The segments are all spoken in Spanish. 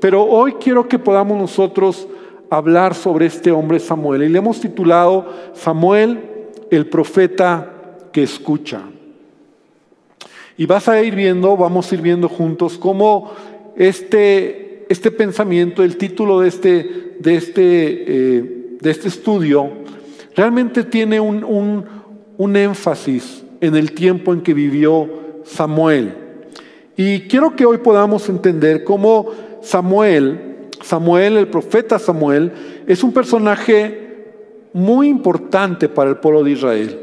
Pero hoy quiero que podamos nosotros hablar sobre este hombre Samuel. Y le hemos titulado Samuel, el profeta que escucha. Y vas a ir viendo, vamos a ir viendo juntos cómo este, este pensamiento, el título de este, de este, eh, de este estudio, realmente tiene un, un énfasis en el tiempo en que vivió Samuel. Y quiero que hoy podamos entender cómo Samuel, Samuel, el profeta Samuel, es un personaje muy importante para el pueblo de Israel.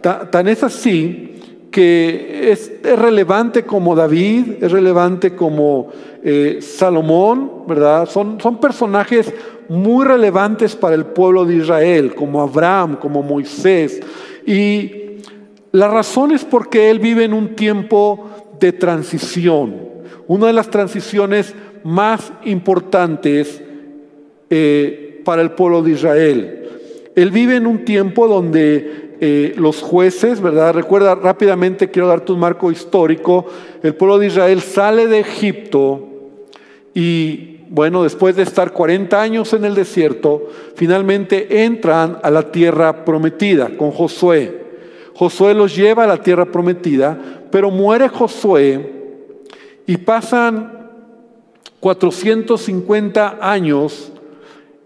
Tan es así que es, relevante como David, es relevante como eh, Salomón, ¿verdad? Son, son personajes muy relevantes para el pueblo de Israel, como Abraham, como Moisés. Y la razón es porque él vive en un tiempo de transición, una de las transiciones más importantes eh, para el pueblo de Israel. Él vive en un tiempo donde eh, los jueces, ¿verdad? Recuerda rápidamente, quiero darte un marco histórico, el pueblo de Israel sale de Egipto y, bueno, después de estar 40 años en el desierto, finalmente entran a la tierra prometida con Josué. Josué los lleva a la tierra prometida, pero muere Josué y pasan 450 años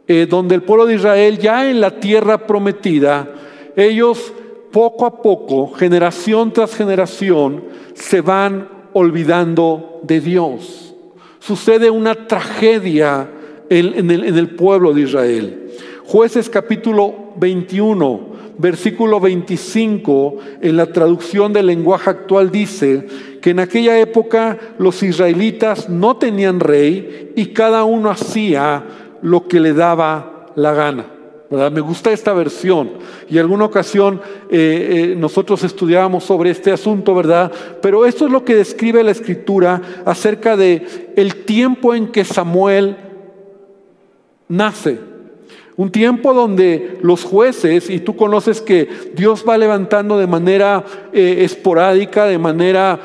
eh, donde el pueblo de Israel ya en la tierra prometida ellos poco a poco, generación tras generación, se van olvidando de Dios. Sucede una tragedia en, el, pueblo de Israel. Jueces capítulo 21, versículo 25, en la traducción del lenguaje actual dice que en aquella época los israelitas no tenían rey y cada uno hacía lo que le daba la gana. Me gusta esta versión. Y alguna ocasión eh, eh, nosotros estudiábamos sobre este asunto, ¿verdad? Pero esto es lo que describe la escritura acerca de el tiempo en que Samuel nace. Un tiempo donde los jueces, y tú conoces que Dios va levantando de manera eh, esporádica, de manera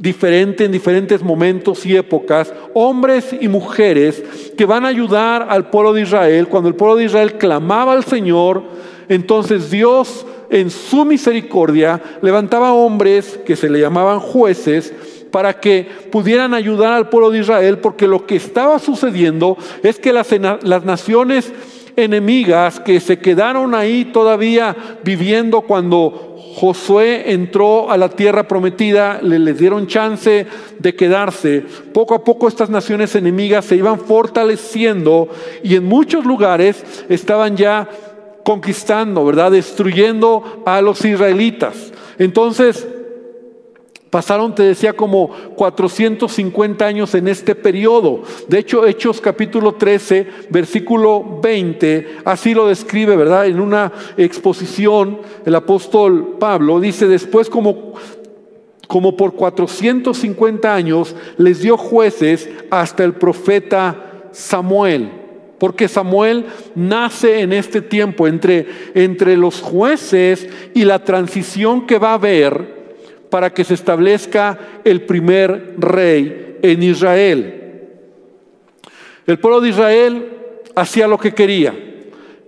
diferente en diferentes momentos y épocas, hombres y mujeres que van a ayudar al pueblo de Israel. Cuando el pueblo de Israel clamaba al Señor, entonces Dios en su misericordia levantaba hombres que se le llamaban jueces para que pudieran ayudar al pueblo de Israel, porque lo que estaba sucediendo es que las, las naciones enemigas que se quedaron ahí todavía viviendo cuando Josué entró a la tierra prometida, le les dieron chance de quedarse. Poco a poco estas naciones enemigas se iban fortaleciendo y en muchos lugares estaban ya conquistando, ¿verdad? Destruyendo a los israelitas. Entonces, Pasaron, te decía, como 450 años en este periodo. De hecho, Hechos capítulo 13, versículo 20, así lo describe, ¿verdad? En una exposición, el apóstol Pablo dice, después como, como por 450 años les dio jueces hasta el profeta Samuel. Porque Samuel nace en este tiempo entre, entre los jueces y la transición que va a haber para que se establezca el primer rey en Israel. El pueblo de Israel hacía lo que quería.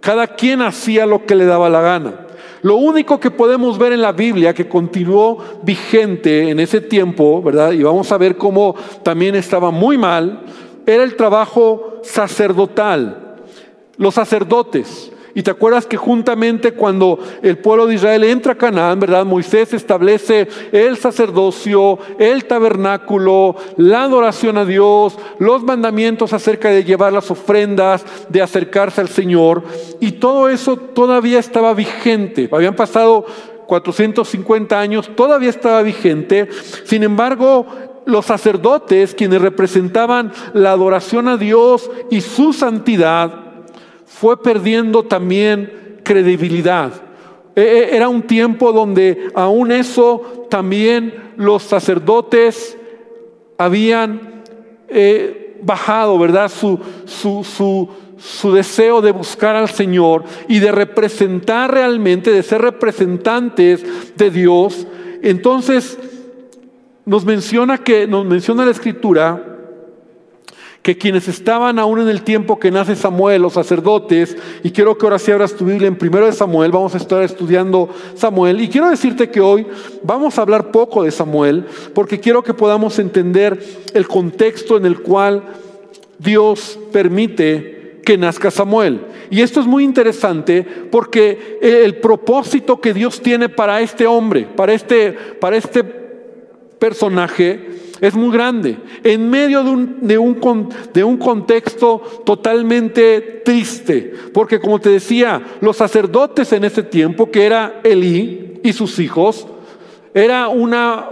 Cada quien hacía lo que le daba la gana. Lo único que podemos ver en la Biblia que continuó vigente en ese tiempo, ¿verdad? Y vamos a ver cómo también estaba muy mal, era el trabajo sacerdotal. Los sacerdotes, y te acuerdas que juntamente cuando el pueblo de Israel entra a Canaán, ¿verdad? Moisés establece el sacerdocio, el tabernáculo, la adoración a Dios, los mandamientos acerca de llevar las ofrendas, de acercarse al Señor. Y todo eso todavía estaba vigente. Habían pasado 450 años, todavía estaba vigente. Sin embargo, los sacerdotes, quienes representaban la adoración a Dios y su santidad, fue perdiendo también credibilidad. E, e, era un tiempo donde aún eso también los sacerdotes habían eh, bajado, ¿verdad? Su, su, su deseo de buscar al Señor y de representar realmente, de ser representantes de Dios. Entonces nos menciona que, nos menciona la escritura que quienes estaban aún en el tiempo que nace Samuel, los sacerdotes, y quiero que ahora sí abras tu Biblia en primero de Samuel, vamos a estar estudiando Samuel, y quiero decirte que hoy vamos a hablar poco de Samuel, porque quiero que podamos entender el contexto en el cual Dios permite que nazca Samuel. Y esto es muy interesante porque el propósito que Dios tiene para este hombre, para este, para este personaje, es muy grande. En medio de un, de un, de un contexto totalmente triste. Porque como te decía, los sacerdotes en ese tiempo, que era Elí y sus hijos, era una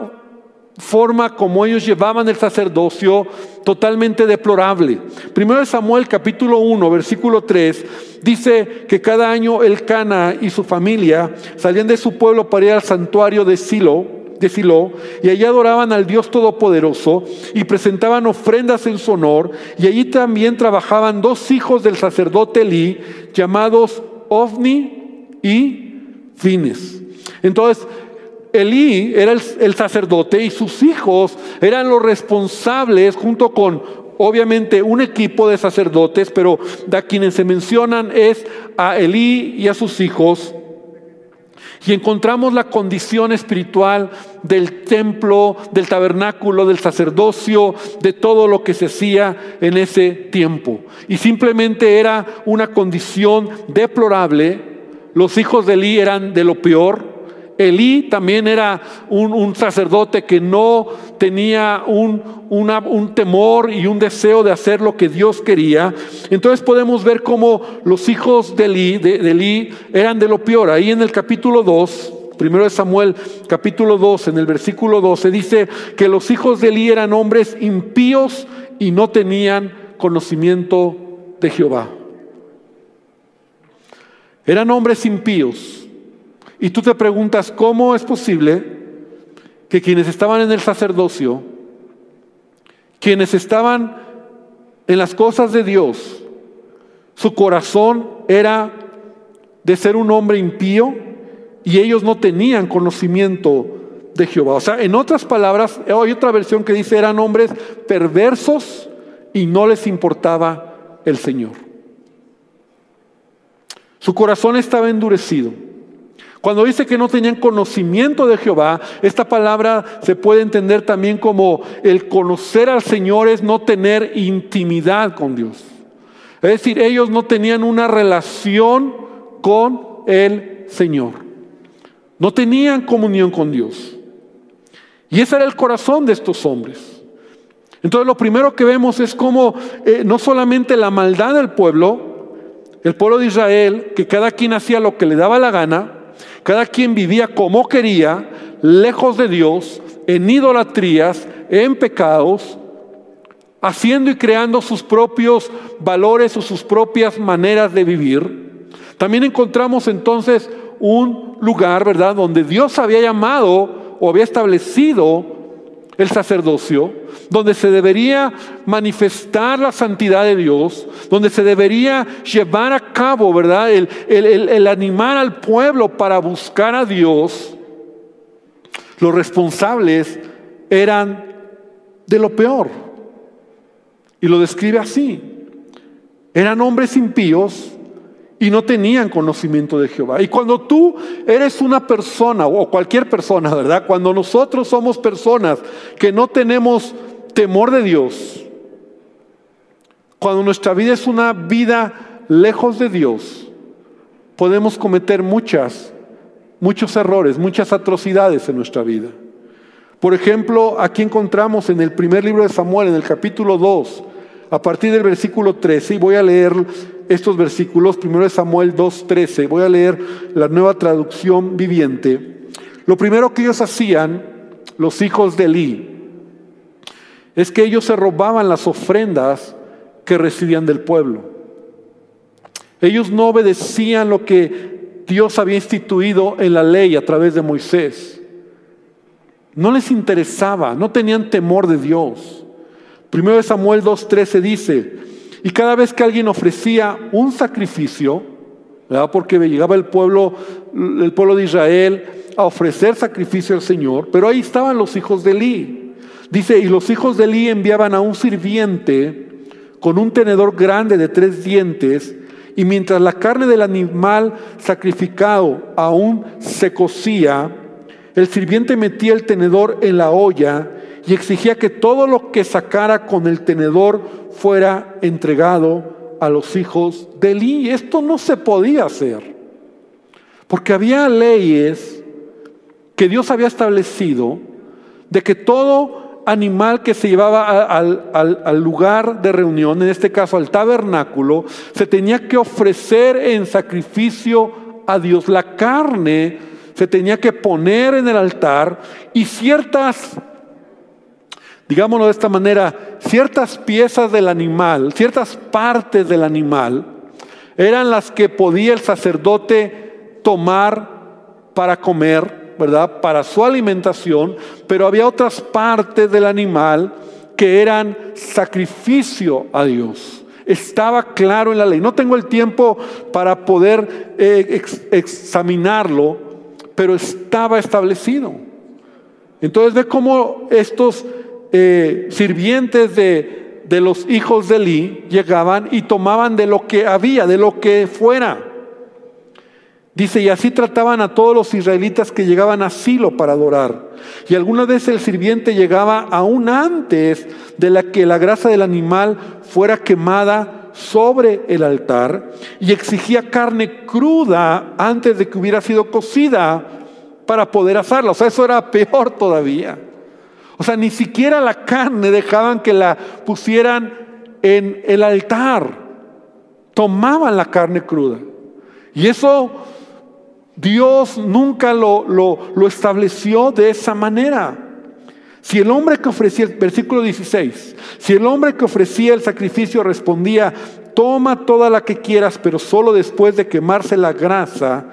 forma como ellos llevaban el sacerdocio totalmente deplorable. Primero Samuel capítulo 1, versículo 3, dice que cada año el Cana y su familia salían de su pueblo para ir al santuario de Silo de y allí adoraban al Dios Todopoderoso y presentaban ofrendas en su honor, y allí también trabajaban dos hijos del sacerdote Elí, llamados Ovni y Fines. Entonces, Elí era el, el, sacerdote y sus hijos eran los responsables junto con obviamente un equipo de sacerdotes, pero de quienes se mencionan es a Elí y a sus hijos y encontramos la condición espiritual del templo, del tabernáculo, del sacerdocio, de todo lo que se hacía en ese tiempo. Y simplemente era una condición deplorable. Los hijos de Elí eran de lo peor. Elí también era un, sacerdote que no tenía un, temor y un deseo de hacer lo que Dios quería. Entonces podemos ver cómo los hijos de Elí, de, Elí eran de lo peor. Ahí en el capítulo 2, primero de Samuel, capítulo 2, en el versículo 12, dice que los hijos de Elí eran hombres impíos y no tenían conocimiento de Jehová. Eran hombres impíos y tú te preguntas, ¿cómo es posible que quienes estaban en el sacerdocio, quienes estaban en las cosas de Dios, su corazón era de ser un hombre impío y ellos no tenían conocimiento de Jehová? O sea, en otras palabras, hay otra versión que dice eran hombres perversos y no les importaba el Señor. Su corazón estaba endurecido. Cuando dice que no tenían conocimiento de Jehová, esta palabra se puede entender también como el conocer al Señor es no tener intimidad con Dios. Es decir, ellos no tenían una relación con el Señor. No tenían comunión con Dios. Y ese era el corazón de estos hombres. Entonces lo primero que vemos es como eh, no solamente la maldad del pueblo, el pueblo de Israel, que cada quien hacía lo que le daba la gana, cada quien vivía como quería, lejos de Dios, en idolatrías, en pecados, haciendo y creando sus propios valores o sus propias maneras de vivir. También encontramos entonces un lugar, ¿verdad?, donde Dios había llamado o había establecido el sacerdocio, donde se debería manifestar la santidad de Dios, donde se debería llevar a cabo, ¿verdad? El, el, animar al pueblo para buscar a Dios, los responsables eran de lo peor. Y lo describe así. Eran hombres impíos y no tenían conocimiento de Jehová. Y cuando tú eres una persona, o cualquier persona, ¿verdad? Cuando nosotros somos personas que no tenemos temor de Dios, cuando nuestra vida es una vida lejos de Dios, podemos cometer muchas, muchos errores, muchas atrocidades en nuestra vida. Por ejemplo, aquí encontramos en el primer libro de Samuel, en el capítulo 2, a partir del versículo 13, y voy a leer estos versículos, primero de Samuel 2.13, voy a leer la nueva traducción viviente. Lo primero que ellos hacían, los hijos de Elí, es que ellos se robaban las ofrendas que recibían del pueblo. Ellos no obedecían lo que Dios había instituido en la ley a través de Moisés. No les interesaba, no tenían temor de Dios. Primero de Samuel 2.13 dice, y cada vez que alguien ofrecía un sacrificio, porque llegaba el pueblo, el pueblo de Israel a ofrecer sacrificio al Señor, pero ahí estaban los hijos de Elí. Dice, y los hijos de Elí enviaban a un sirviente con un tenedor grande de tres dientes, y mientras la carne del animal sacrificado aún se cocía, el sirviente metía el tenedor en la olla y exigía que todo lo que sacara con el tenedor fuera entregado a los hijos de Eli. Esto no se podía hacer, porque había leyes que Dios había establecido de que todo animal que se llevaba al, lugar de reunión, en este caso al tabernáculo, se tenía que ofrecer en sacrificio a Dios. La carne se tenía que poner en el altar y ciertas, digámoslo de esta manera, ciertas piezas del animal, ciertas partes del animal, eran las que podía el sacerdote tomar para comer ¿verdad? Para su alimentación, pero había otras partes del animal que eran sacrificio a Dios. Estaba claro en la ley. No tengo el tiempo para poder eh, examinarlo, pero estaba establecido. Entonces ve cómo estos eh, sirvientes de, de los hijos de Eli llegaban y tomaban de lo que había, de lo que fuera. Dice, y así trataban a todos los israelitas que llegaban a Silo para adorar. Y alguna vez el sirviente llegaba aún antes de la que la grasa del animal fuera quemada sobre el altar y exigía carne cruda antes de que hubiera sido cocida para poder asarla. O sea, eso era peor todavía. O sea, ni siquiera la carne dejaban que la pusieran en el altar. Tomaban la carne cruda. Y eso Dios nunca lo, lo, estableció de esa manera. Si el hombre que ofrecía, versículo 16, si el hombre que ofrecía el sacrificio respondía, toma toda la que quieras, pero solo después de quemarse la grasa,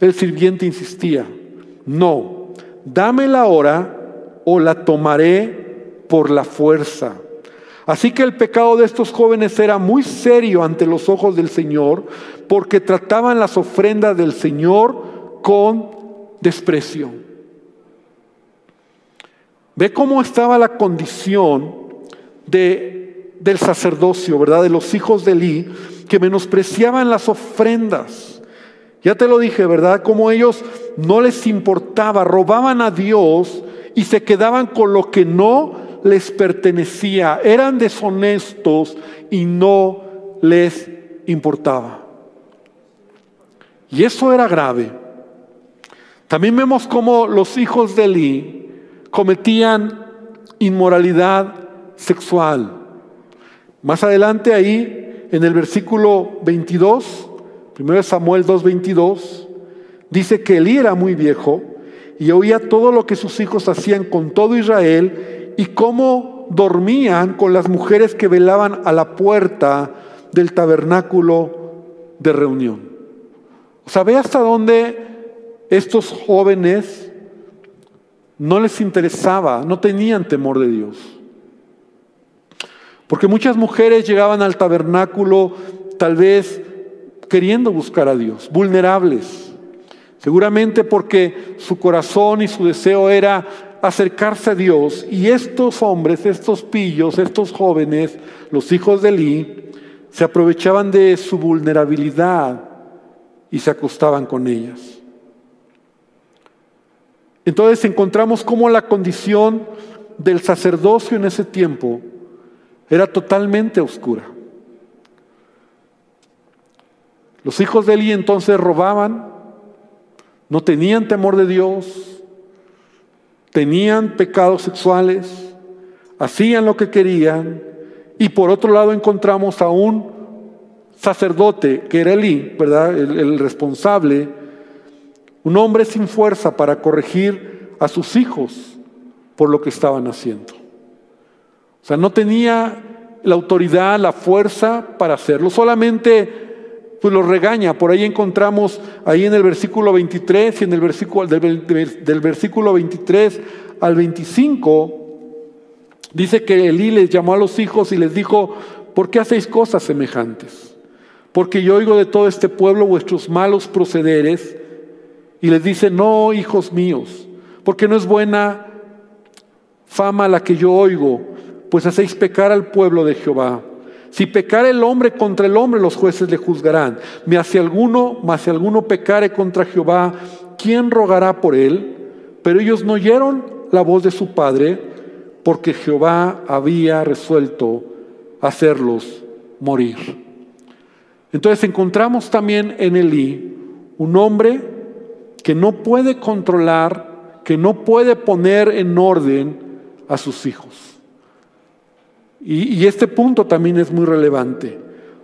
el sirviente insistía, no, dámela ahora o la tomaré por la fuerza. Así que el pecado de estos jóvenes era muy serio ante los ojos del Señor, porque trataban las ofrendas del Señor con desprecio. Ve cómo estaba la condición de, del sacerdocio, ¿verdad? De los hijos de Eli, que menospreciaban las ofrendas. Ya te lo dije, ¿verdad? Como ellos no les importaba, robaban a Dios y se quedaban con lo que no les pertenecía, eran deshonestos y no les importaba. Y eso era grave. También vemos cómo los hijos de Eli cometían inmoralidad sexual. Más adelante ahí, en el versículo 22, 1 Samuel 2.22, dice que Eli era muy viejo y oía todo lo que sus hijos hacían con todo Israel y cómo dormían con las mujeres que velaban a la puerta del tabernáculo de reunión. O sea, ve hasta dónde estos jóvenes no les interesaba, no tenían temor de Dios. Porque muchas mujeres llegaban al tabernáculo tal vez queriendo buscar a Dios, vulnerables. Seguramente porque su corazón y su deseo era acercarse a Dios y estos hombres, estos pillos, estos jóvenes, los hijos de Eli, se aprovechaban de su vulnerabilidad y se acostaban con ellas. Entonces encontramos cómo la condición del sacerdocio en ese tiempo era totalmente oscura. Los hijos de Eli entonces robaban, no tenían temor de Dios, tenían pecados sexuales, hacían lo que querían, y por otro lado encontramos a un sacerdote, que era ¿verdad? El, el responsable, un hombre sin fuerza para corregir a sus hijos por lo que estaban haciendo. O sea, no tenía la autoridad, la fuerza para hacerlo, solamente pues los regaña. Por ahí encontramos, ahí en el versículo 23 y en el versículo, del, versículo 23 al 25, dice que Elí les llamó a los hijos y les dijo, ¿por qué hacéis cosas semejantes? Porque yo oigo de todo este pueblo vuestros malos procederes y les dice, no, hijos míos, porque no es buena fama la que yo oigo, pues hacéis pecar al pueblo de Jehová. Si pecare el hombre contra el hombre, los jueces le juzgarán. Mas si alguno, mas si alguno pecare contra Jehová, ¿quién rogará por él? Pero ellos no oyeron la voz de su padre, porque Jehová había resuelto hacerlos morir. Entonces encontramos también en Elí un hombre que no puede controlar, que no puede poner en orden a sus hijos. Y, este punto también es muy relevante,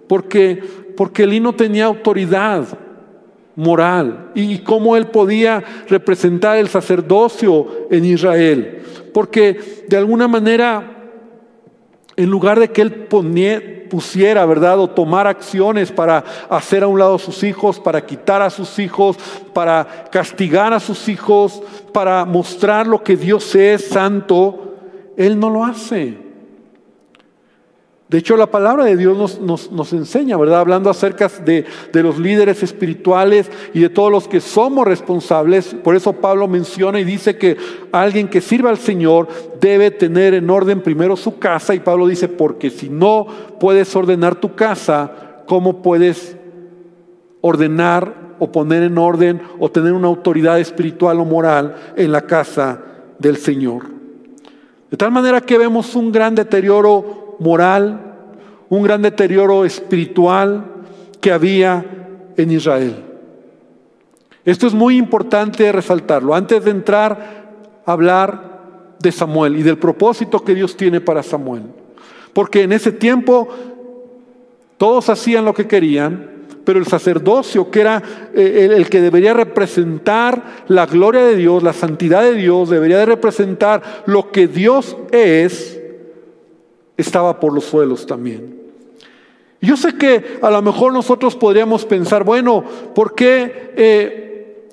porque, porque no tenía autoridad moral y cómo él podía representar el sacerdocio en Israel. Porque de alguna manera, en lugar de que él pusiera, ¿verdad? O tomar acciones para hacer a un lado a sus hijos, para quitar a sus hijos, para castigar a sus hijos, para mostrar lo que Dios es santo, él no lo hace. De hecho, la palabra de Dios nos, enseña, ¿verdad? Hablando acerca de, de, los líderes espirituales y de todos los que somos responsables. Por eso Pablo menciona y dice que alguien que sirva al Señor debe tener en orden primero su casa. Y Pablo dice, porque si no puedes ordenar tu casa, ¿cómo puedes ordenar o poner en orden o tener una autoridad espiritual o moral en la casa del Señor? De tal manera que vemos un gran deterioro moral, un gran deterioro espiritual que había en Israel. Esto es muy importante resaltarlo. Antes de entrar a hablar de Samuel y del propósito que Dios tiene para Samuel. Porque en ese tiempo todos hacían lo que querían, pero el sacerdocio, que era eh, el, que debería representar la gloria de Dios, la santidad de Dios, debería de representar lo que Dios es, estaba por los suelos también. Yo sé que a lo mejor nosotros podríamos pensar, bueno, ¿por qué, eh,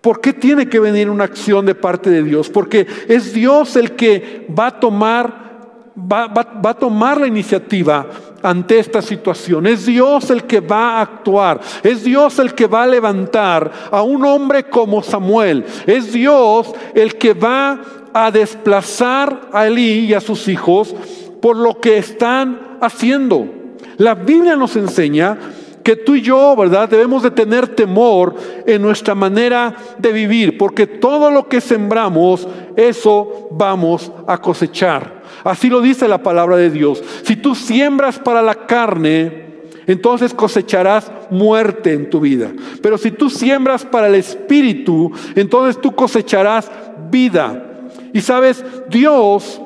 ¿por qué tiene que venir una acción de parte de Dios? Porque es Dios el que va a tomar, va, va a tomar la iniciativa ante esta situación. Es Dios el que va a actuar. Es Dios el que va a levantar a un hombre como Samuel. Es Dios el que va a desplazar a Elí y a sus hijos por lo que están haciendo. La Biblia nos enseña que tú y yo, ¿verdad? Debemos de tener temor en nuestra manera de vivir, porque todo lo que sembramos, eso vamos a cosechar. Así lo dice la palabra de Dios. Si tú siembras para la carne, entonces cosecharás muerte en tu vida. Pero si tú siembras para el espíritu, entonces tú cosecharás vida. Y sabes, Dios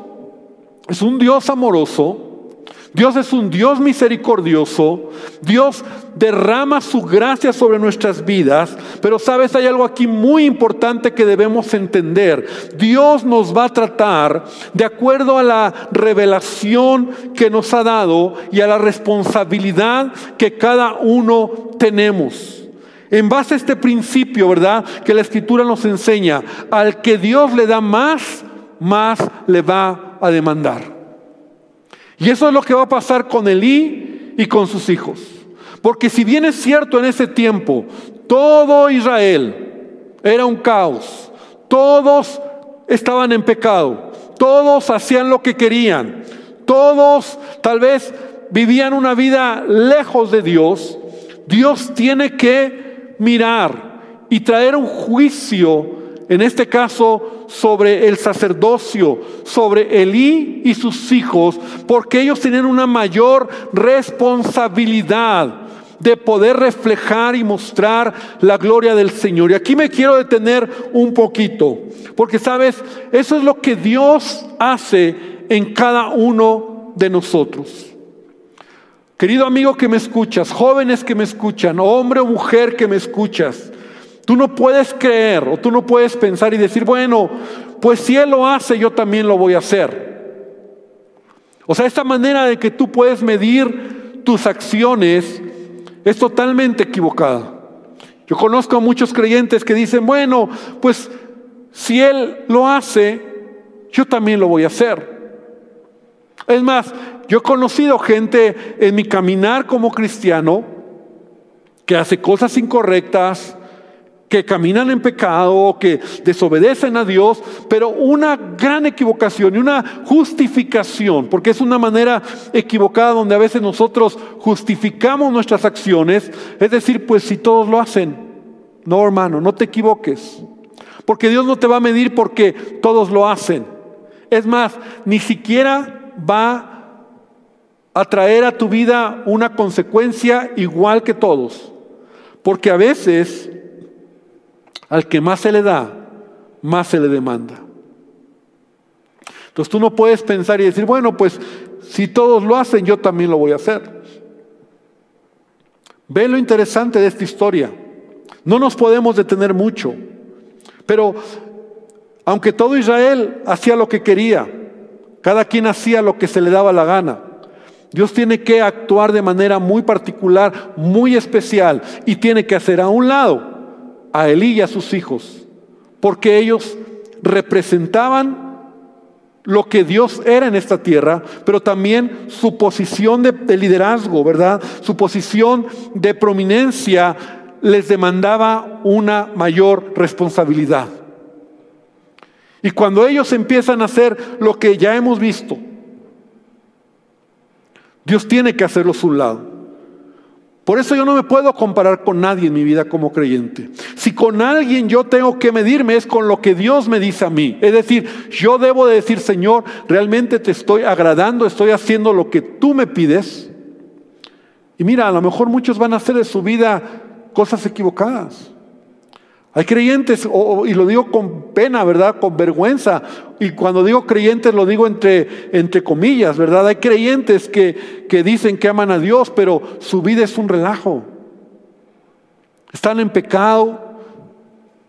es un Dios amoroso, Dios es un Dios misericordioso, Dios derrama su gracia sobre nuestras vidas, pero sabes, hay algo aquí muy importante que debemos entender. Dios nos va a tratar de acuerdo a la revelación que nos ha dado y a la responsabilidad que cada uno tenemos. En base a este principio, ¿verdad? Que la escritura nos enseña, al que Dios le da más, más le va a demandar. Y eso es lo que va a pasar con Elí y con sus hijos. Porque si bien es cierto en ese tiempo, todo Israel era un caos, todos estaban en pecado, todos hacían lo que querían, todos tal vez vivían una vida lejos de Dios, Dios tiene que mirar y traer un juicio, en este caso, sobre el sacerdocio, sobre Elí y sus hijos, porque ellos tienen una mayor responsabilidad de poder reflejar y mostrar la gloria del Señor. Y aquí me quiero detener un poquito, porque sabes, eso es lo que Dios hace en cada uno de nosotros. Querido amigo que me escuchas, jóvenes que me escuchan, hombre o mujer que me escuchas, tú no puedes creer o tú no puedes pensar y decir, bueno, pues si Él lo hace, yo también lo voy a hacer. O sea, esta manera de que tú puedes medir tus acciones es totalmente equivocada. Yo conozco a muchos creyentes que dicen, bueno, pues si Él lo hace, yo también lo voy a hacer. Es más, yo he conocido gente en mi caminar como cristiano que hace cosas incorrectas que caminan en pecado, que desobedecen a Dios, pero una gran equivocación y una justificación, porque es una manera equivocada donde a veces nosotros justificamos nuestras acciones, es decir, pues si todos lo hacen, no hermano, no te equivoques, porque Dios no te va a medir porque todos lo hacen. Es más, ni siquiera va a traer a tu vida una consecuencia igual que todos, porque a veces al que más se le da, más se le demanda. Entonces tú no puedes pensar y decir, bueno, pues si todos lo hacen, yo también lo voy a hacer. Ve lo interesante de esta historia. No nos podemos detener mucho, pero aunque todo Israel hacía lo que quería, cada quien hacía lo que se le daba la gana, Dios tiene que actuar de manera muy particular, muy especial, y tiene que hacer a un lado a Elí y a sus hijos, porque ellos representaban lo que Dios era en esta tierra, pero también su posición de, de, liderazgo, ¿verdad? Su posición de prominencia les demandaba una mayor responsabilidad. Y cuando ellos empiezan a hacer lo que ya hemos visto, Dios tiene que hacerlo a su lado. Por eso yo no me puedo comparar con nadie en mi vida como creyente. Si con alguien yo tengo que medirme es con lo que Dios me dice a mí. Es decir, yo debo de decir, Señor, realmente te estoy agradando, estoy haciendo lo que tú me pides. Y mira, a lo mejor muchos van a hacer de su vida cosas equivocadas. Hay creyentes, y lo digo con pena, ¿verdad? Con vergüenza. Y cuando digo creyentes lo digo entre, entre comillas, ¿verdad? Hay creyentes que, que dicen que aman a Dios, pero su vida es un relajo. Están en pecado,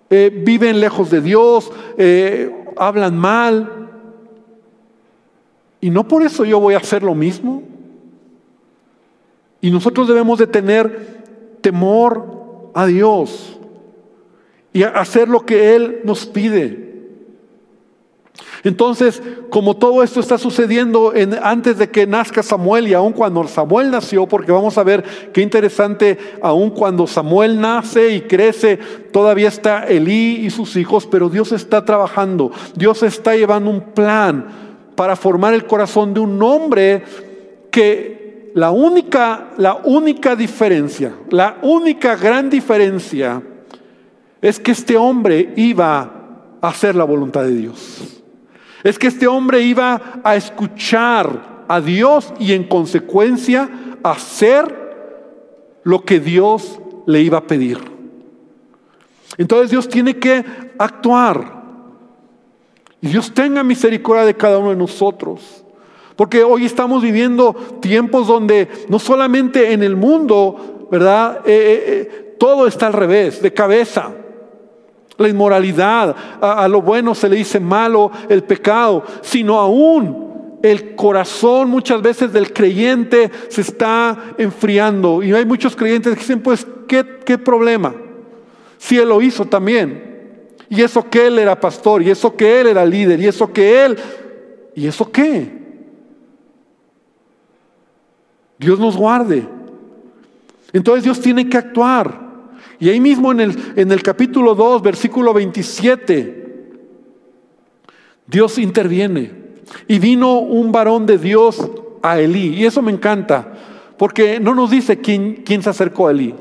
eh, viven lejos de Dios, eh, hablan mal. Y no por eso yo voy a hacer lo mismo. Y nosotros debemos de tener temor a Dios y hacer lo que Él nos pide. Entonces, como todo esto está sucediendo en, antes de que nazca Samuel y aun cuando Samuel nació, porque vamos a ver qué interesante, aun cuando Samuel nace y crece, todavía está Elí y sus hijos, pero Dios está trabajando, Dios está llevando un plan para formar el corazón de un hombre que la única, la única diferencia, la única gran diferencia, es que este hombre iba a hacer la voluntad de Dios. Es que este hombre iba a escuchar a Dios y en consecuencia hacer lo que Dios le iba a pedir. Entonces Dios tiene que actuar. Y Dios tenga misericordia de cada uno de nosotros. Porque hoy estamos viviendo tiempos donde no solamente en el mundo, ¿verdad? Eh, eh, eh, todo está al revés, de cabeza la inmoralidad, a, lo bueno se le dice malo, el pecado, sino aún el corazón muchas veces del creyente se está enfriando. Y hay muchos creyentes que dicen, pues, ¿qué, qué problema? Si él lo hizo también. Y eso que él era pastor, y eso que él era líder, y eso que él, ¿y eso qué? Dios nos guarde. Entonces Dios tiene que actuar. Y ahí mismo en el, en el capítulo 2, versículo 27, Dios interviene. Y vino un varón de Dios a Elí. Y eso me encanta, porque no nos dice quién, quién se acercó a Elí.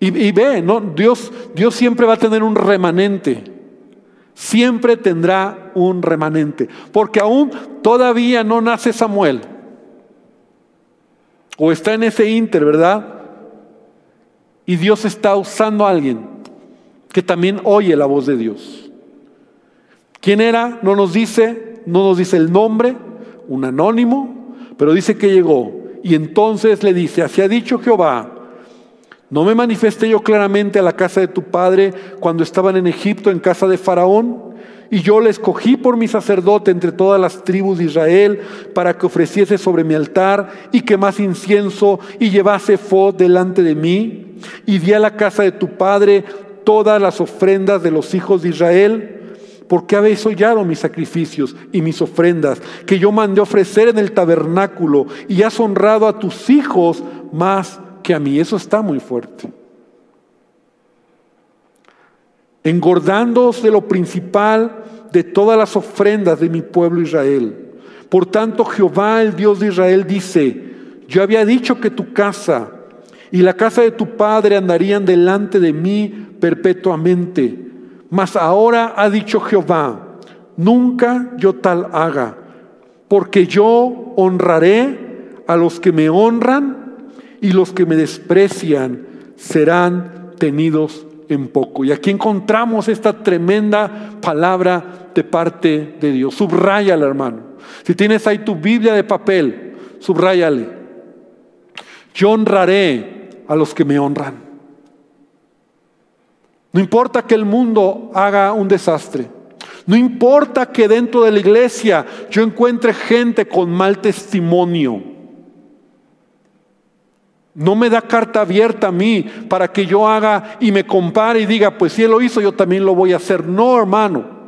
Y, ve, ¿no? Dios, Dios siempre va a tener un remanente. Siempre tendrá un remanente. Porque aún todavía no nace Samuel. O está en ese inter, ¿verdad? Y Dios está usando a alguien que también oye la voz de Dios. ¿Quién era? No nos dice, no nos dice el nombre, un anónimo, pero dice que llegó. Y entonces le dice, así ha dicho Jehová, no me manifesté yo claramente a la casa de tu padre cuando estaban en Egipto en casa de Faraón y yo le escogí por mi sacerdote entre todas las tribus de Israel para que ofreciese sobre mi altar y quemase incienso y llevase fod delante de mí. Y di a la casa de tu padre todas las ofrendas de los hijos de Israel. porque habéis hollado mis sacrificios y mis ofrendas que yo mandé ofrecer en el tabernáculo y has honrado a tus hijos más que a mí? Eso está muy fuerte. engordándoos de lo principal de todas las ofrendas de mi pueblo Israel. Por tanto, Jehová, el Dios de Israel, dice, yo había dicho que tu casa y la casa de tu padre andarían delante de mí perpetuamente. Mas ahora ha dicho Jehová, nunca yo tal haga, porque yo honraré a los que me honran y los que me desprecian serán tenidos en poco. Y aquí encontramos esta tremenda palabra de parte de Dios. Subráyala, hermano. Si tienes ahí tu Biblia de papel, subráyale. Yo honraré a los que me honran. No importa que el mundo haga un desastre. No importa que dentro de la iglesia yo encuentre gente con mal testimonio. No me da carta abierta a mí para que yo haga y me compare y diga, pues si él lo hizo, yo también lo voy a hacer. No, hermano.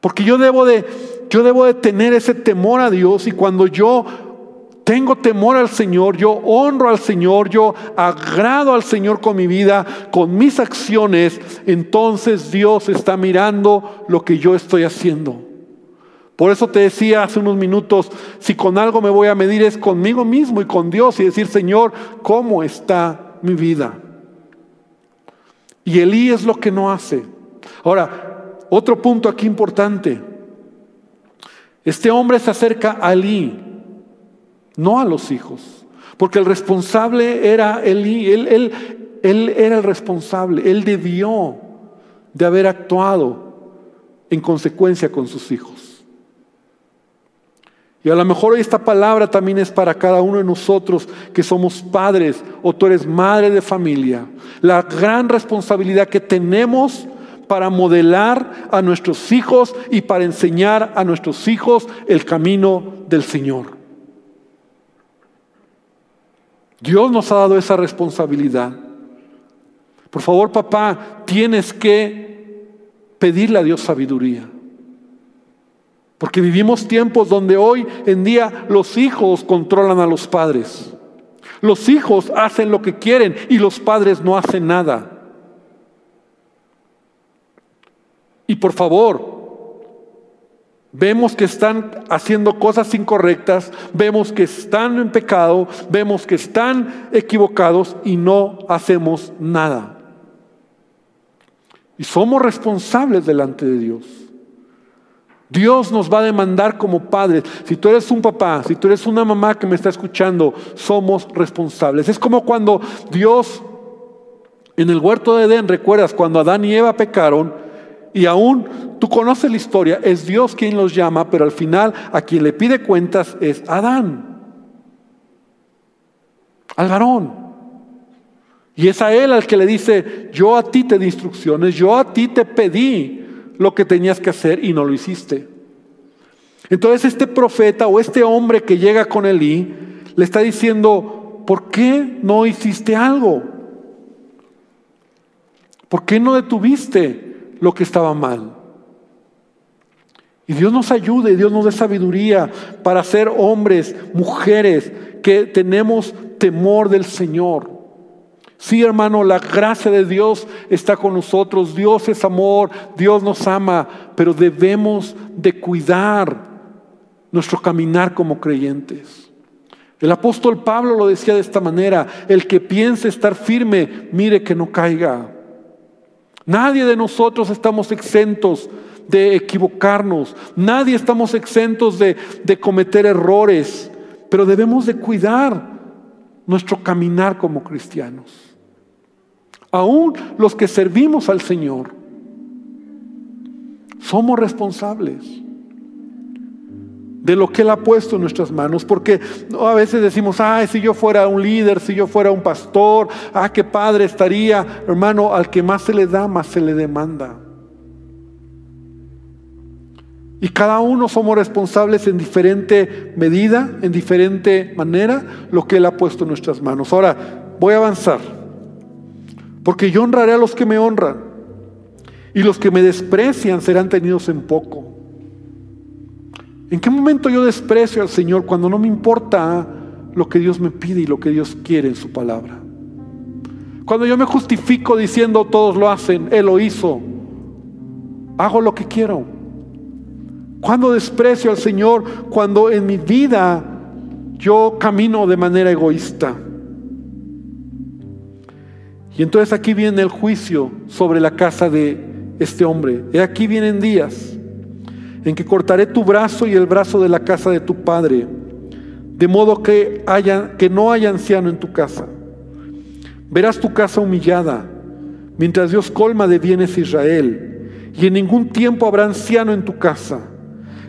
Porque yo debo de, yo debo de tener ese temor a Dios y cuando yo tengo temor al Señor, yo honro al Señor, yo agrado al Señor con mi vida, con mis acciones, entonces Dios está mirando lo que yo estoy haciendo. Por eso te decía hace unos minutos, si con algo me voy a medir es conmigo mismo y con Dios y decir, Señor, ¿cómo está mi vida? Y Elí es lo que no hace. Ahora, otro punto aquí importante. Este hombre se acerca a Elí, no a los hijos, porque el responsable era él, él, era el responsable, él debió de haber actuado en consecuencia con sus hijos. Y a lo mejor esta palabra también es para cada uno de nosotros que somos padres o tú eres madre de familia. La gran responsabilidad que tenemos para modelar a nuestros hijos y para enseñar a nuestros hijos el camino del Señor. Dios nos ha dado esa responsabilidad. Por favor, papá, tienes que pedirle a Dios sabiduría. Porque vivimos tiempos donde hoy en día los hijos controlan a los padres. Los hijos hacen lo que quieren y los padres no hacen nada. Y por favor, vemos que están haciendo cosas incorrectas, vemos que están en pecado, vemos que están equivocados y no hacemos nada. Y somos responsables delante de Dios. Dios nos va a demandar como padres. Si tú eres un papá, si tú eres una mamá que me está escuchando, somos responsables. Es como cuando Dios en el huerto de Edén, recuerdas, cuando Adán y Eva pecaron, y aún tú conoces la historia, es Dios quien los llama, pero al final a quien le pide cuentas es Adán, al varón. Y es a él al que le dice, yo a ti te di instrucciones, yo a ti te pedí lo que tenías que hacer y no lo hiciste. Entonces este profeta o este hombre que llega con Elí le está diciendo, ¿por qué no hiciste algo? ¿Por qué no detuviste lo que estaba mal? Y Dios nos ayude, Dios nos dé sabiduría para ser hombres, mujeres que tenemos temor del Señor. Sí, hermano, la gracia de Dios está con nosotros. Dios es amor, Dios nos ama, pero debemos de cuidar nuestro caminar como creyentes. El apóstol Pablo lo decía de esta manera, el que piense estar firme, mire que no caiga. Nadie de nosotros estamos exentos de equivocarnos, nadie estamos exentos de, de cometer errores, pero debemos de cuidar nuestro caminar como cristianos. Aún los que servimos al Señor, somos responsables de lo que Él ha puesto en nuestras manos, porque a veces decimos, ay, si yo fuera un líder, si yo fuera un pastor, ah, qué padre estaría, hermano, al que más se le da, más se le demanda. Y cada uno somos responsables en diferente medida, en diferente manera, lo que Él ha puesto en nuestras manos. Ahora, voy a avanzar. Porque yo honraré a los que me honran y los que me desprecian serán tenidos en poco. ¿En qué momento yo desprecio al Señor cuando no me importa lo que Dios me pide y lo que Dios quiere en su palabra? Cuando yo me justifico diciendo todos lo hacen, Él lo hizo, hago lo que quiero. Cuando desprecio al Señor, cuando en mi vida yo camino de manera egoísta. Y entonces aquí viene el juicio sobre la casa de este hombre. Y aquí vienen días en que cortaré tu brazo y el brazo de la casa de tu padre, de modo que, haya, que no haya anciano en tu casa. Verás tu casa humillada, mientras Dios colma de bienes Israel, y en ningún tiempo habrá anciano en tu casa.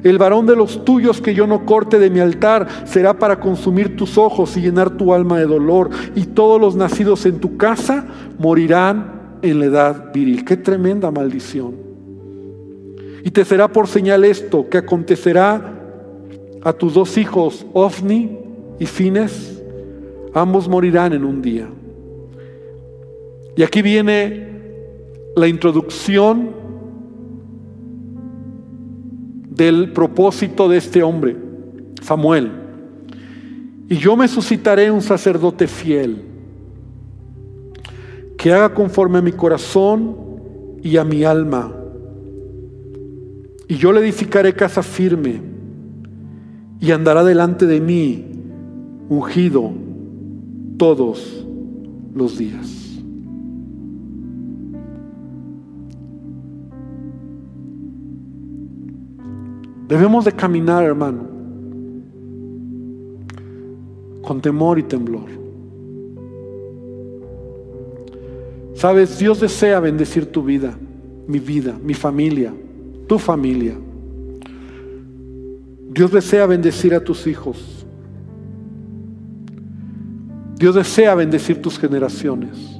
El varón de los tuyos que yo no corte de mi altar será para consumir tus ojos y llenar tu alma de dolor, y todos los nacidos en tu casa morirán en la edad viril. Qué tremenda maldición. Y te será por señal esto, que acontecerá a tus dos hijos, Ofni y Fines, ambos morirán en un día. Y aquí viene la introducción del propósito de este hombre, Samuel. Y yo me suscitaré un sacerdote fiel, que haga conforme a mi corazón y a mi alma y yo le edificaré casa firme y andará delante de mí ungido todos los días. Debemos de caminar, hermano, con temor y temblor. Sabes, Dios desea bendecir tu vida, mi vida, mi familia tu familia. Dios desea bendecir a tus hijos. Dios desea bendecir tus generaciones.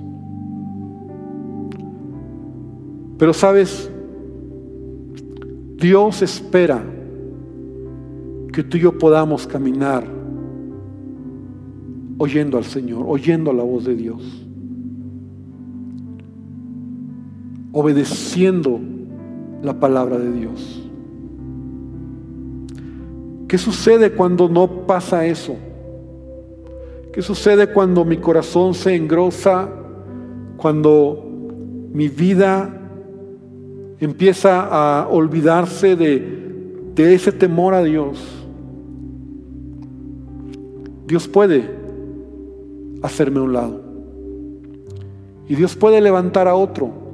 Pero sabes, Dios espera que tú y yo podamos caminar oyendo al Señor, oyendo la voz de Dios, obedeciendo la palabra de Dios. ¿Qué sucede cuando no pasa eso? ¿Qué sucede cuando mi corazón se engrosa? Cuando mi vida empieza a olvidarse de, de ese temor a Dios. Dios puede hacerme un lado. Y Dios puede levantar a otro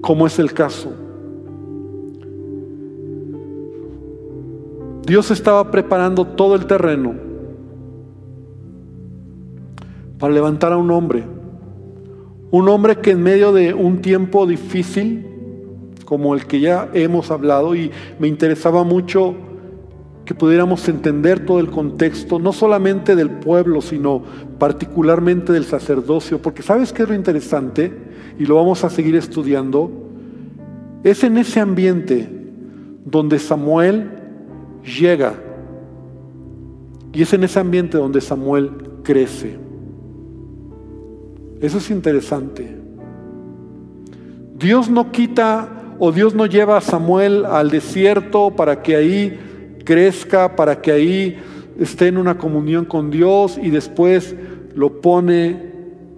como es el caso. Dios estaba preparando todo el terreno para levantar a un hombre, un hombre que en medio de un tiempo difícil, como el que ya hemos hablado, y me interesaba mucho que pudiéramos entender todo el contexto, no solamente del pueblo, sino particularmente del sacerdocio, porque ¿sabes qué es lo interesante? Y lo vamos a seguir estudiando. Es en ese ambiente donde Samuel llega. Y es en ese ambiente donde Samuel crece. Eso es interesante. Dios no quita o Dios no lleva a Samuel al desierto para que ahí crezca, para que ahí esté en una comunión con Dios y después lo pone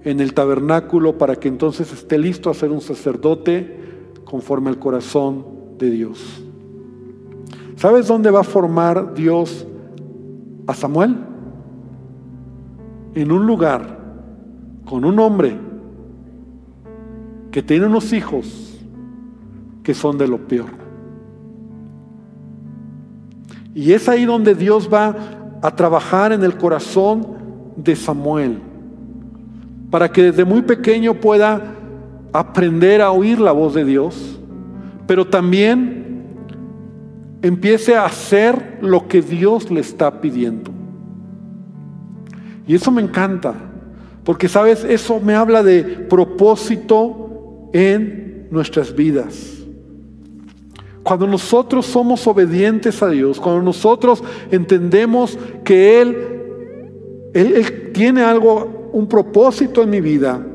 en el tabernáculo para que entonces esté listo a ser un sacerdote conforme al corazón de Dios. ¿Sabes dónde va a formar Dios a Samuel? En un lugar con un hombre que tiene unos hijos que son de lo peor. Y es ahí donde Dios va a trabajar en el corazón de Samuel, para que desde muy pequeño pueda aprender a oír la voz de Dios, pero también empiece a hacer lo que Dios le está pidiendo. Y eso me encanta, porque sabes, eso me habla de propósito en nuestras vidas. Cuando nosotros somos obedientes a Dios, cuando nosotros entendemos que Él, Él, tiene algo, un propósito en mi vida,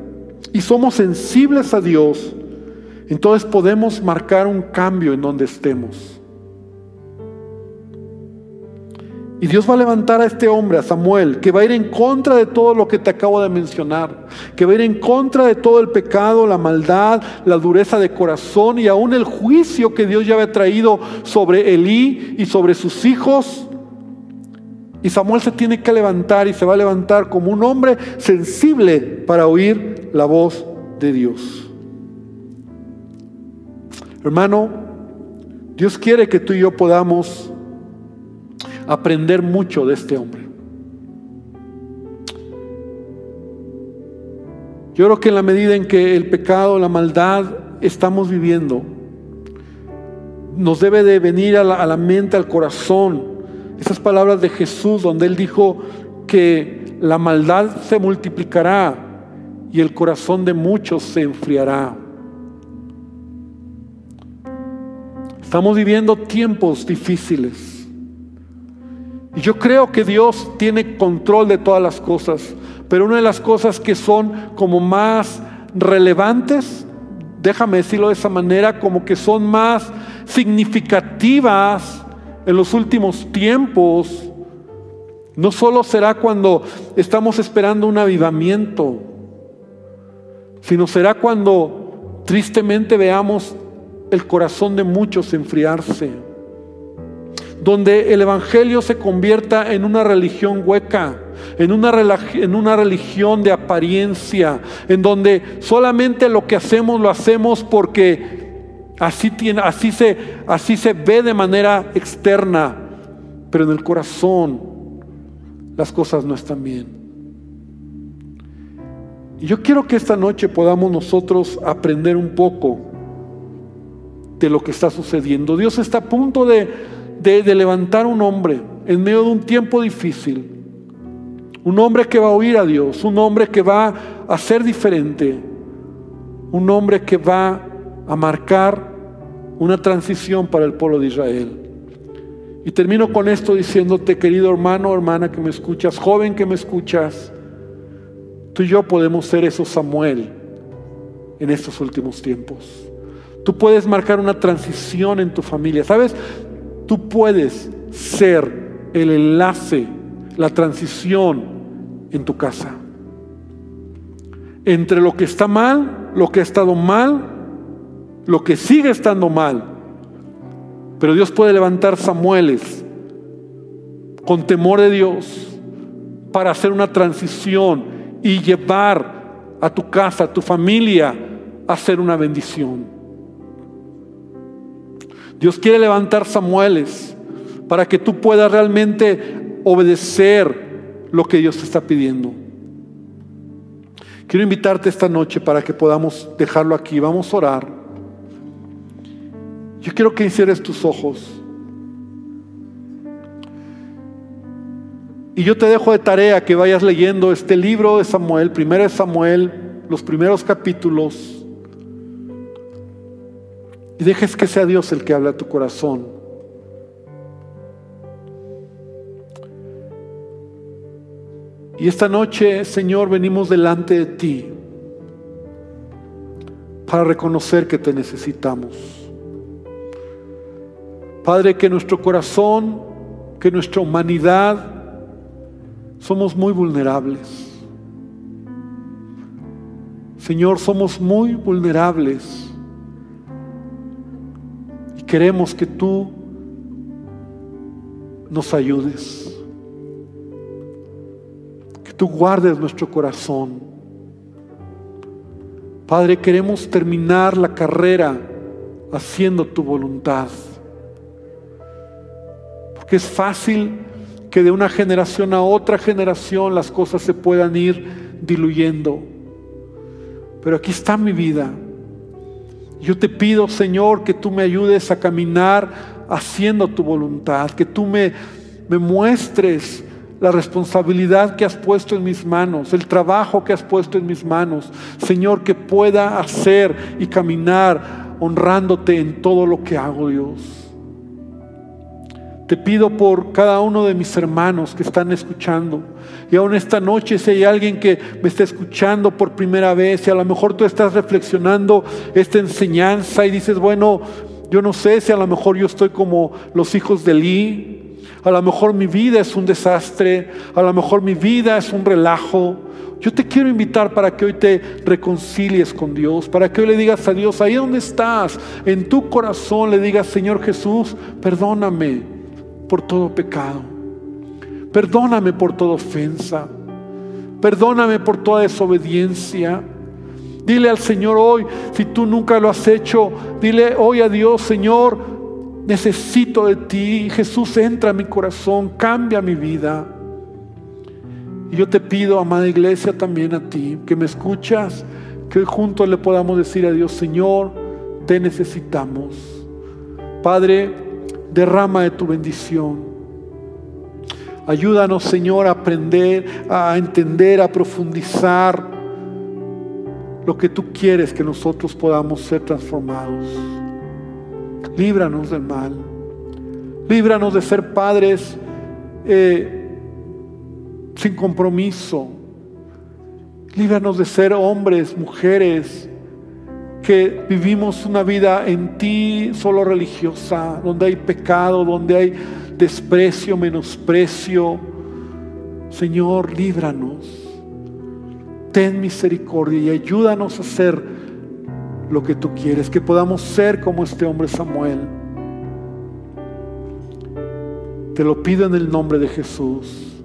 y somos sensibles a Dios, entonces podemos marcar un cambio en donde estemos. Y Dios va a levantar a este hombre, a Samuel, que va a ir en contra de todo lo que te acabo de mencionar, que va a ir en contra de todo el pecado, la maldad, la dureza de corazón y aún el juicio que Dios ya había traído sobre Elí y sobre sus hijos. Y Samuel se tiene que levantar y se va a levantar como un hombre sensible para oír la voz de Dios. Hermano, Dios quiere que tú y yo podamos aprender mucho de este hombre. Yo creo que en la medida en que el pecado, la maldad estamos viviendo, nos debe de venir a la, a la mente, al corazón, esas palabras de Jesús donde Él dijo que la maldad se multiplicará y el corazón de muchos se enfriará. Estamos viviendo tiempos difíciles. Yo creo que Dios tiene control de todas las cosas, pero una de las cosas que son como más relevantes, déjame decirlo de esa manera, como que son más significativas en los últimos tiempos, no solo será cuando estamos esperando un avivamiento, sino será cuando tristemente veamos el corazón de muchos enfriarse donde el Evangelio se convierta en una religión hueca, en una, religión de apariencia, en donde solamente lo que hacemos lo hacemos porque así, se, así se ve de manera externa, pero en el corazón las cosas no están bien. Y yo quiero que esta noche podamos nosotros aprender un poco de lo que está sucediendo. Dios está a punto de de, levantar un hombre en medio de un tiempo difícil. Un hombre que va a oír a Dios, un hombre que va a ser diferente, un hombre que va a marcar una transición para el pueblo de Israel. Y termino con esto diciéndote, querido hermano, hermana que me escuchas, joven que me escuchas, tú y yo podemos ser esos Samuel en estos últimos tiempos. Tú puedes marcar una transición en tu familia. ¿Sabes? Tú puedes ser el enlace, la transición en tu casa. Entre lo que está mal, lo que ha estado mal, lo que sigue estando mal. Pero Dios puede levantar Samueles con temor de Dios para hacer una transición y llevar a tu casa, a tu familia, a ser una bendición. Dios quiere levantar Samueles para que tú puedas realmente obedecer lo que Dios te está pidiendo. Quiero invitarte esta noche para que podamos dejarlo aquí. Vamos a orar. Yo quiero que hicieras tus ojos. Y yo te dejo de tarea que vayas leyendo este libro de Samuel, primero de Samuel, los primeros capítulos y dejes que sea Dios el que habla a tu corazón. Y esta noche, Señor, venimos delante de ti para reconocer que te necesitamos. Padre, que nuestro corazón, que nuestra humanidad, somos muy vulnerables. Señor, somos muy vulnerables Queremos que tú nos ayudes, que tú guardes nuestro corazón. Padre, queremos terminar la carrera haciendo tu voluntad. Porque es fácil que de una generación a otra generación las cosas se puedan ir diluyendo. Pero aquí está mi vida. Yo te pido, Señor, que tú me ayudes a caminar haciendo tu voluntad, que tú me, me muestres la responsabilidad que has puesto en mis manos, el trabajo que has puesto en mis manos. Señor, que pueda hacer y caminar honrándote en todo lo que hago, Dios. Te pido por cada uno de mis hermanos que están escuchando. Y aún esta noche, si hay alguien que me está escuchando por primera vez, y a lo mejor tú estás reflexionando esta enseñanza y dices, bueno, yo no sé si a lo mejor yo estoy como los hijos de Lee, a lo mejor mi vida es un desastre, a lo mejor mi vida es un relajo. Yo te quiero invitar para que hoy te reconcilies con Dios, para que hoy le digas a Dios, ahí donde estás, en tu corazón le digas, Señor Jesús, perdóname por todo pecado, perdóname por toda ofensa, perdóname por toda desobediencia. Dile al Señor hoy, si tú nunca lo has hecho, dile hoy a Dios, Señor, necesito de ti. Jesús, entra en mi corazón, cambia mi vida. Y yo te pido, amada iglesia, también a ti, que me escuchas, que juntos le podamos decir a Dios, Señor, te necesitamos. Padre, derrama de tu bendición. Ayúdanos, Señor, a aprender, a entender, a profundizar lo que tú quieres que nosotros podamos ser transformados. Líbranos del mal. Líbranos de ser padres eh, sin compromiso. Líbranos de ser hombres, mujeres, que vivimos una vida en ti solo religiosa, donde hay pecado, donde hay desprecio, menosprecio. Señor, líbranos ten misericordia y ayúdanos a hacer lo que tú quieres, que podamos ser como este hombre Samuel. Te lo pido en el nombre de Jesús.